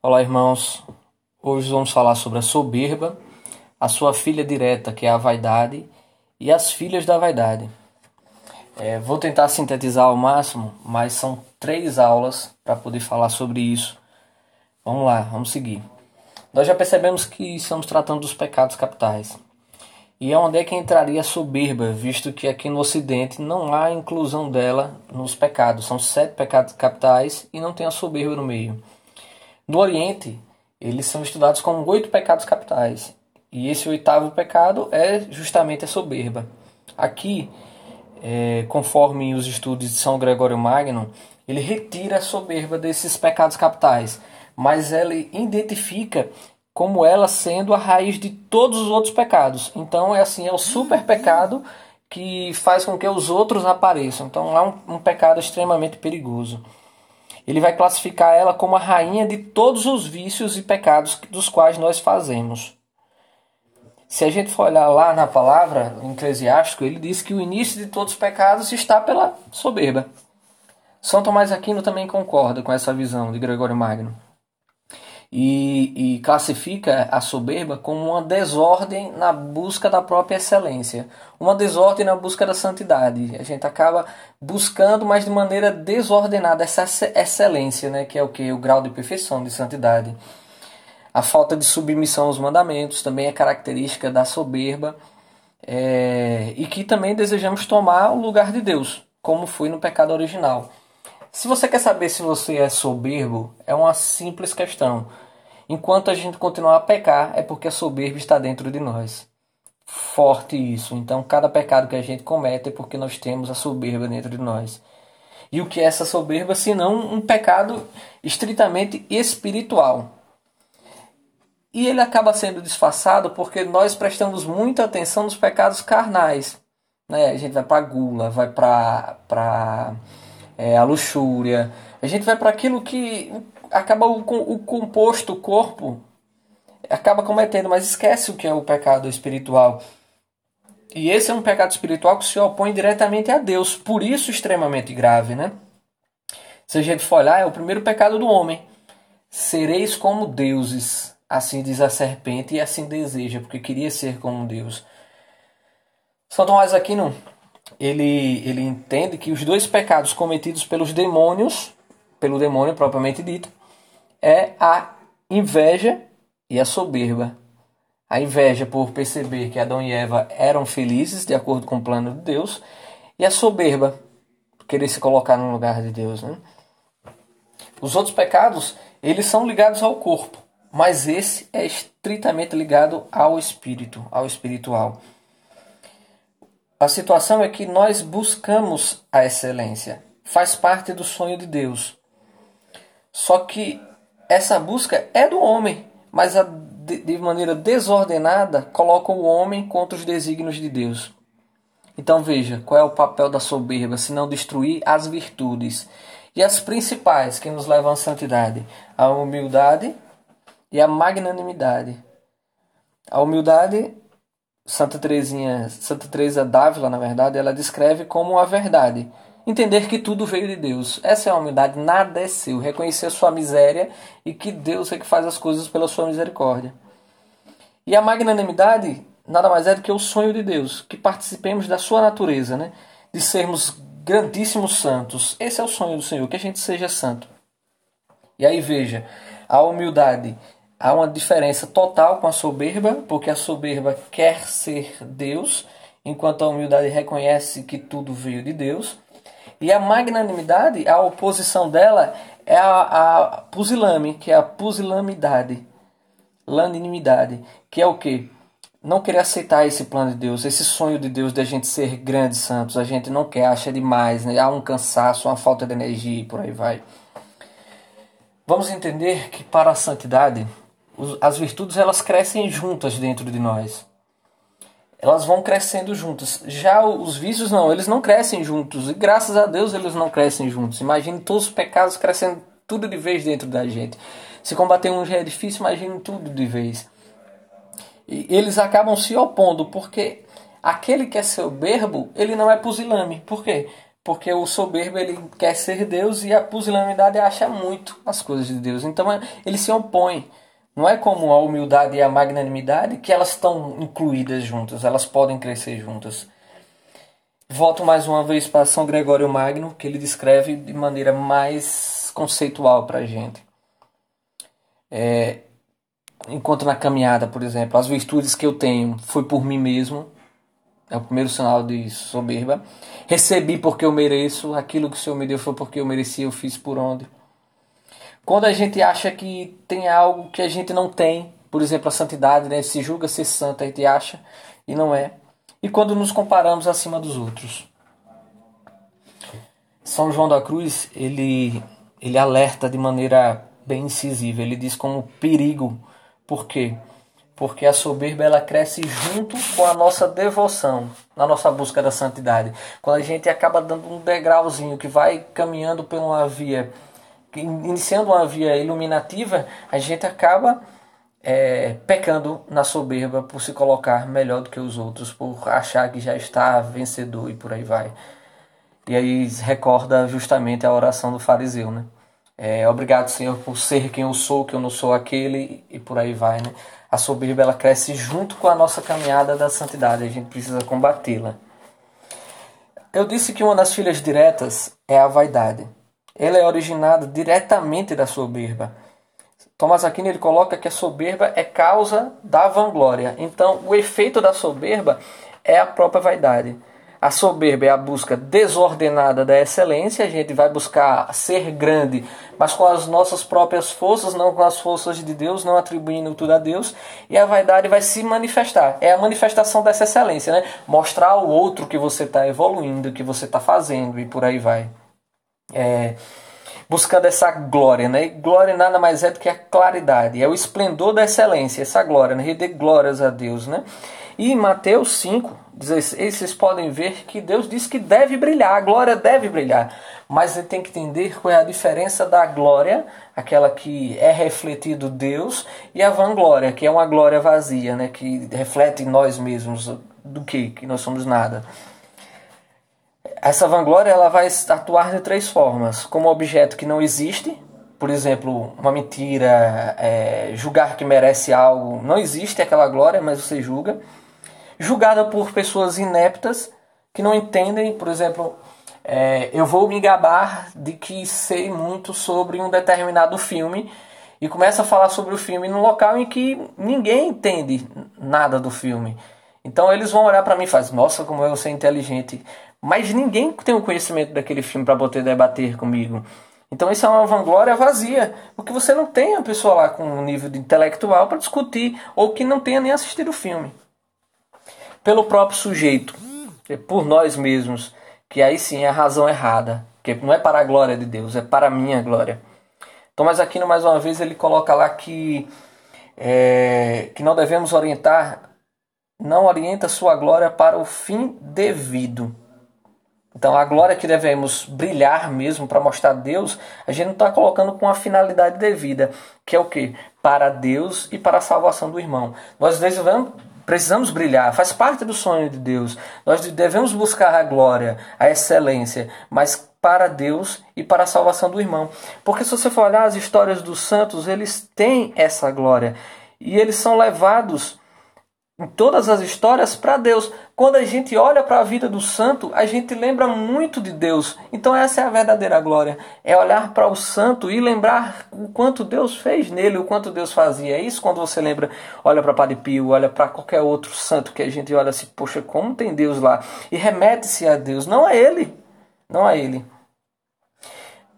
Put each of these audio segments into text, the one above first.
Olá, irmãos. Hoje vamos falar sobre a soberba, a sua filha direta, que é a vaidade, e as filhas da vaidade. É, vou tentar sintetizar ao máximo, mas são três aulas para poder falar sobre isso. Vamos lá, vamos seguir. Nós já percebemos que estamos tratando dos pecados capitais. E é onde é que entraria a soberba, visto que aqui no Ocidente não há inclusão dela nos pecados. São sete pecados capitais e não tem a soberba no meio. No Oriente, eles são estudados como oito pecados capitais. E esse oitavo pecado é justamente a soberba. Aqui, é, conforme os estudos de São Gregório Magno, ele retira a soberba desses pecados capitais, mas ele identifica como ela sendo a raiz de todos os outros pecados. Então é assim, é o super pecado que faz com que os outros apareçam. Então é um, um pecado extremamente perigoso ele vai classificar ela como a rainha de todos os vícios e pecados dos quais nós fazemos. Se a gente for olhar lá na palavra, em Eclesiástico, ele diz que o início de todos os pecados está pela soberba. São Tomás Aquino também concorda com essa visão de Gregório Magno e, e classifica a soberba como uma desordem na busca da própria excelência, uma desordem na busca da santidade. A gente acaba buscando, mas de maneira desordenada, essa excelência, né, que é o que? O grau de perfeição, de santidade. A falta de submissão aos mandamentos também é característica da soberba é, e que também desejamos tomar o lugar de Deus, como foi no pecado original. Se você quer saber se você é soberbo, é uma simples questão. Enquanto a gente continuar a pecar, é porque a soberba está dentro de nós. Forte isso. Então, cada pecado que a gente comete é porque nós temos a soberba dentro de nós. E o que é essa soberba, senão um pecado estritamente espiritual? E ele acaba sendo disfarçado porque nós prestamos muita atenção nos pecados carnais. Né? A gente vai para gula, vai para é, a luxúria. A gente vai para aquilo que acaba o, o composto, o corpo, acaba cometendo, mas esquece o que é o pecado espiritual. E esse é um pecado espiritual que se opõe diretamente a Deus, por isso extremamente grave, né? Se a gente for olhar, é o primeiro pecado do homem. Sereis como deuses, assim diz a serpente, e assim deseja, porque queria ser como Deus. São Tomás Aquino ele, ele entende que os dois pecados cometidos pelos demônios, pelo demônio propriamente dito, é a inveja e a soberba. A inveja por perceber que Adão e Eva eram felizes de acordo com o plano de Deus, e a soberba, querer se colocar no lugar de Deus. Né? Os outros pecados, eles são ligados ao corpo, mas esse é estritamente ligado ao espírito, ao espiritual. A situação é que nós buscamos a excelência. Faz parte do sonho de Deus. Só que essa busca é do homem, mas a, de, maneira desordenada coloca o homem contra os desígnios de Deus. Então veja, qual é o papel da soberba, se não destruir as virtudes. E as principais que nos levam à santidade: a humildade e a magnanimidade. A humildade Santa Teresinha, Santa Teresa d'Ávila, na verdade, ela descreve como a verdade. Entender que tudo veio de Deus. Essa é a humildade, nada é seu. Reconhecer sua miséria e que Deus é que faz as coisas pela sua misericórdia. E a magnanimidade nada mais é do que o sonho de Deus, que participemos da sua natureza, né? de sermos grandíssimos santos. Esse é o sonho do Senhor, que a gente seja santo. E aí veja, a humildade há uma diferença total com a soberba, porque a soberba quer ser Deus, enquanto a humildade reconhece que tudo veio de Deus. E a magnanimidade, a oposição dela é a, a pusilame, que é a pusilamidade, lanimidade, que é o que? Não querer aceitar esse plano de Deus, esse sonho de Deus de a gente ser grandes santos. A gente não quer, acha demais, né? há um cansaço, uma falta de energia e por aí vai. Vamos entender que para a santidade as virtudes elas crescem juntas dentro de nós. Elas vão crescendo juntas. Já os vícios não, eles não crescem juntos. E graças a Deus eles não crescem juntos. Imagine todos os pecados crescendo tudo de vez dentro da gente. Se combater um já é difícil, imagine tudo de vez. E eles acabam se opondo porque aquele que é soberbo, ele não é pusilame. Por quê? porque o soberbo ele quer ser Deus e a pusilanimidade acha muito as coisas de Deus. Então ele se opõe. Não é como a humildade e a magnanimidade que elas estão incluídas juntas, elas podem crescer juntas. Volto mais uma vez para São Gregório Magno, que ele descreve de maneira mais conceitual para a gente. É, enquanto na caminhada, por exemplo, as virtudes que eu tenho foi por mim mesmo, é o primeiro sinal de soberba. Recebi porque eu mereço, aquilo que o Senhor me deu foi porque eu mereci, eu fiz por onde. Quando a gente acha que tem algo que a gente não tem, por exemplo, a santidade, né? se julga ser santo, a gente acha e não é. E quando nos comparamos acima dos outros. São João da Cruz, ele, ele alerta de maneira bem incisiva, ele diz como perigo. Por quê? Porque a soberba ela cresce junto com a nossa devoção, na nossa busca da santidade. Quando a gente acaba dando um degrauzinho que vai caminhando por uma via iniciando uma via iluminativa, a gente acaba é, pecando na soberba por se colocar melhor do que os outros, por achar que já está vencedor e por aí vai. E aí recorda justamente a oração do fariseu, né? É, obrigado, Senhor, por ser quem eu sou, que eu não sou aquele, e por aí vai, né? A soberba ela cresce junto com a nossa caminhada da santidade, a gente precisa combatê-la. Eu disse que uma das filhas diretas é a vaidade ela é originada diretamente da soberba. Tomás Aquino ele coloca que a soberba é causa da vanglória. Então, o efeito da soberba é a própria vaidade. A soberba é a busca desordenada da excelência, a gente vai buscar ser grande, mas com as nossas próprias forças, não com as forças de Deus, não atribuindo tudo a Deus, e a vaidade vai se manifestar. É a manifestação dessa excelência, né? Mostrar ao outro que você está evoluindo, que você está fazendo, e por aí vai é, buscando essa glória, né? E glória nada mais é do que a claridade, é o esplendor da excelência, essa glória, né? Render glórias a Deus, né? E em Mateus 5, 16, vocês podem ver que Deus diz que deve brilhar, a glória deve brilhar. Mas você tem que entender qual é a diferença da glória, aquela que é refletido Deus, e a vanglória, que é uma glória vazia, né? que reflete nós mesmos do que? Que nós somos nada. Essa vanglória ela vai atuar de três formas: como objeto que não existe, por exemplo, uma mentira, é, julgar que merece algo, não existe aquela glória, mas você julga. Julgada por pessoas ineptas que não entendem, por exemplo, é, eu vou me gabar de que sei muito sobre um determinado filme e começa a falar sobre o filme num local em que ninguém entende nada do filme. Então eles vão olhar para mim e fazer, nossa, como eu sou inteligente. Mas ninguém tem o conhecimento daquele filme para poder debater comigo. Então isso é uma vanglória vazia, porque você não tem a pessoa lá com um nível intelectual para discutir ou que não tenha nem assistido o filme. Pelo próprio sujeito, é por nós mesmos, que aí sim é a razão errada, que não é para a glória de Deus, é para a minha glória. Então, mas aqui mais uma vez ele coloca lá que é, que não devemos orientar, não orienta sua glória para o fim devido. Então, a glória que devemos brilhar mesmo para mostrar a Deus, a gente não está colocando com a finalidade devida, que é o que? Para Deus e para a salvação do irmão. Nós devemos, precisamos brilhar, faz parte do sonho de Deus. Nós devemos buscar a glória, a excelência, mas para Deus e para a salvação do irmão. Porque se você for olhar as histórias dos santos, eles têm essa glória e eles são levados em todas as histórias para Deus. Quando a gente olha para a vida do santo, a gente lembra muito de Deus. Então essa é a verdadeira glória. É olhar para o santo e lembrar o quanto Deus fez nele, o quanto Deus fazia. É isso quando você lembra, olha para Padre Pio, olha para qualquer outro santo que a gente olha assim, poxa, como tem Deus lá? E remete-se a Deus, não a ele, não a ele.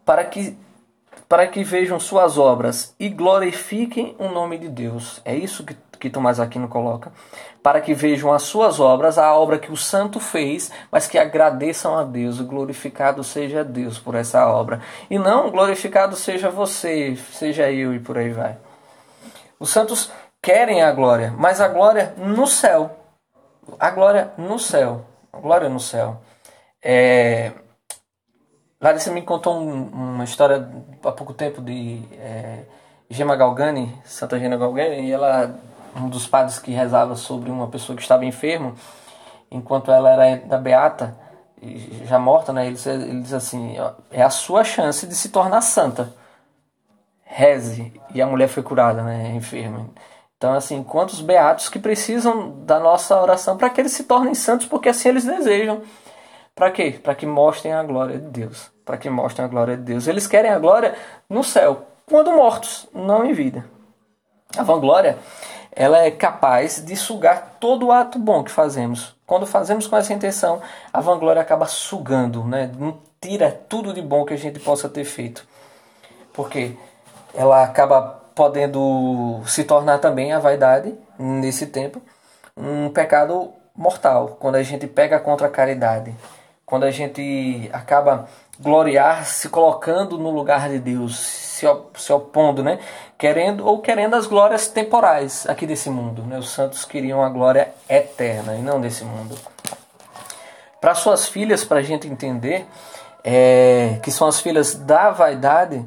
Para que para que vejam suas obras e glorifiquem o nome de Deus. É isso que que Tomás Aquino coloca, para que vejam as suas obras, a obra que o santo fez, mas que agradeçam a Deus, glorificado seja Deus por essa obra. E não glorificado seja você, seja eu e por aí vai. Os santos querem a glória, mas a glória no céu. A glória no céu. A glória no céu. É... Larissa me contou um, uma história há pouco tempo de é, Gema Galgani, Santa Gema Galgani, e ela um dos padres que rezava sobre uma pessoa que estava enfermo, enquanto ela era da beata, já morta, né? Ele, ele diz assim: é a sua chance de se tornar santa. Reze. E a mulher foi curada, né? Enferma. Então, assim, quantos beatos que precisam da nossa oração para que eles se tornem santos, porque assim eles desejam. Para quê? Para que mostrem a glória de Deus. Para que mostrem a glória de Deus. Eles querem a glória no céu, quando mortos, não em vida. A vanglória, ela é capaz de sugar todo o ato bom que fazemos. Quando fazemos com essa intenção, a vanglória acaba sugando, né? tira tudo de bom que a gente possa ter feito. Porque ela acaba podendo se tornar também a vaidade, nesse tempo, um pecado mortal, quando a gente pega contra a caridade, quando a gente acaba gloriar se colocando no lugar de Deus, se, se opondo, né? Querendo ou querendo as glórias temporais aqui desse mundo, né? Os santos queriam a glória eterna e não desse mundo. Para suas filhas, para a gente entender, é, que são as filhas da vaidade,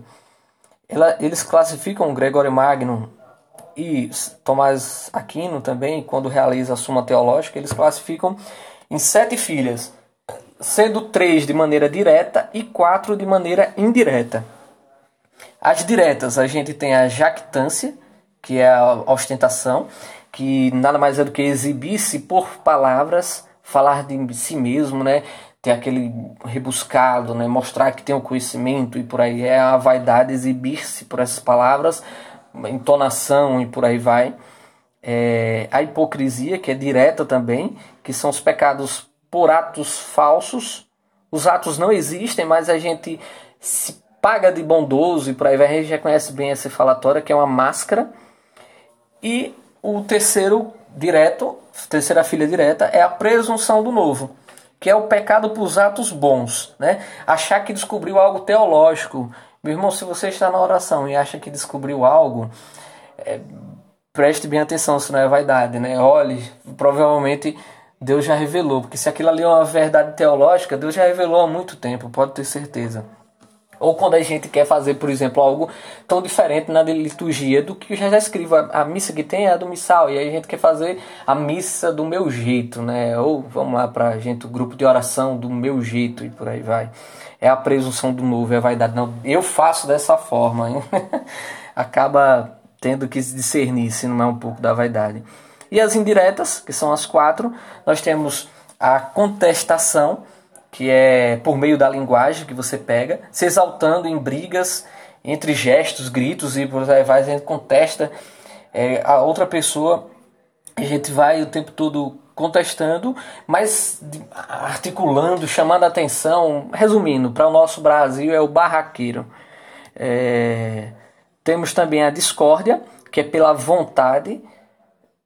ela, eles classificam Gregório Magno e Tomás Aquino também, quando realiza a Suma Teológica, eles classificam em sete filhas, sendo três de maneira direta e quatro de maneira indireta. As diretas, a gente tem a jactância, que é a ostentação, que nada mais é do que exibir-se por palavras, falar de si mesmo, né? ter aquele rebuscado, né? mostrar que tem o conhecimento e por aí é a vaidade exibir-se por essas palavras, entonação e por aí vai. É, a hipocrisia, que é direta também, que são os pecados por atos falsos. Os atos não existem, mas a gente se paga de bondoso e por aí vai. A gente reconhece bem essa falatória, que é uma máscara. E o terceiro direto, terceira filha direta, é a presunção do novo que é o pecado para os atos bons, né? Achar que descobriu algo teológico. Meu irmão, se você está na oração e acha que descobriu algo, é, preste bem atenção, se não é vaidade, né? Olhe, provavelmente Deus já revelou, porque se aquilo ali é uma verdade teológica, Deus já revelou há muito tempo, pode ter certeza. Ou quando a gente quer fazer, por exemplo, algo tão diferente na liturgia do que já escrevo. A missa que tem é a do missal, e aí a gente quer fazer a missa do meu jeito, né? Ou vamos lá para gente, o grupo de oração do meu jeito e por aí vai. É a presunção do novo, é a vaidade. Não, eu faço dessa forma. Hein? Acaba tendo que discernir se não é um pouco da vaidade. E as indiretas, que são as quatro, nós temos a contestação, que é por meio da linguagem que você pega, se exaltando em brigas entre gestos, gritos e por aí vai, a gente contesta é, a outra pessoa, a gente vai o tempo todo contestando, mas articulando, chamando a atenção. Resumindo, para o nosso Brasil é o barraqueiro. É, temos também a discórdia, que é pela vontade,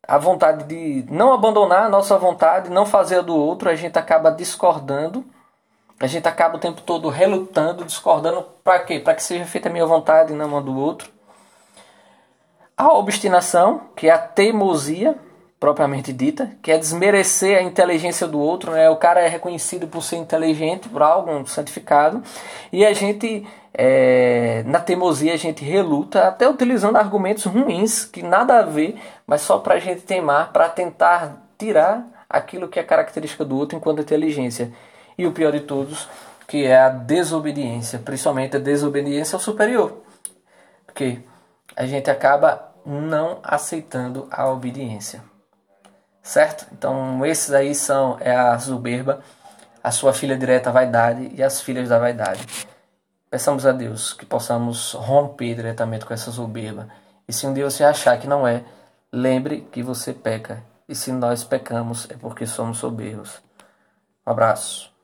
a vontade de não abandonar a nossa vontade, não fazer a do outro, a gente acaba discordando a gente acaba o tempo todo relutando, discordando, para quê? Para que seja feita a minha vontade e não a do outro. A obstinação, que é a teimosia, propriamente dita, que é desmerecer a inteligência do outro, né? O cara é reconhecido por ser inteligente, por algo, santificado, e a gente, é, na teimosia, a gente reluta, até utilizando argumentos ruins, que nada a ver, mas só para a gente teimar, para tentar tirar aquilo que é característica do outro enquanto inteligência e o pior de todos, que é a desobediência, principalmente a desobediência ao superior. Porque a gente acaba não aceitando a obediência. Certo? Então, esses aí são é a soberba, a sua filha direta a vaidade e as filhas da vaidade. Peçamos a Deus que possamos romper diretamente com essa soberba. E se um dia você achar que não é, lembre que você peca. E se nós pecamos é porque somos soberbos. Um abraço.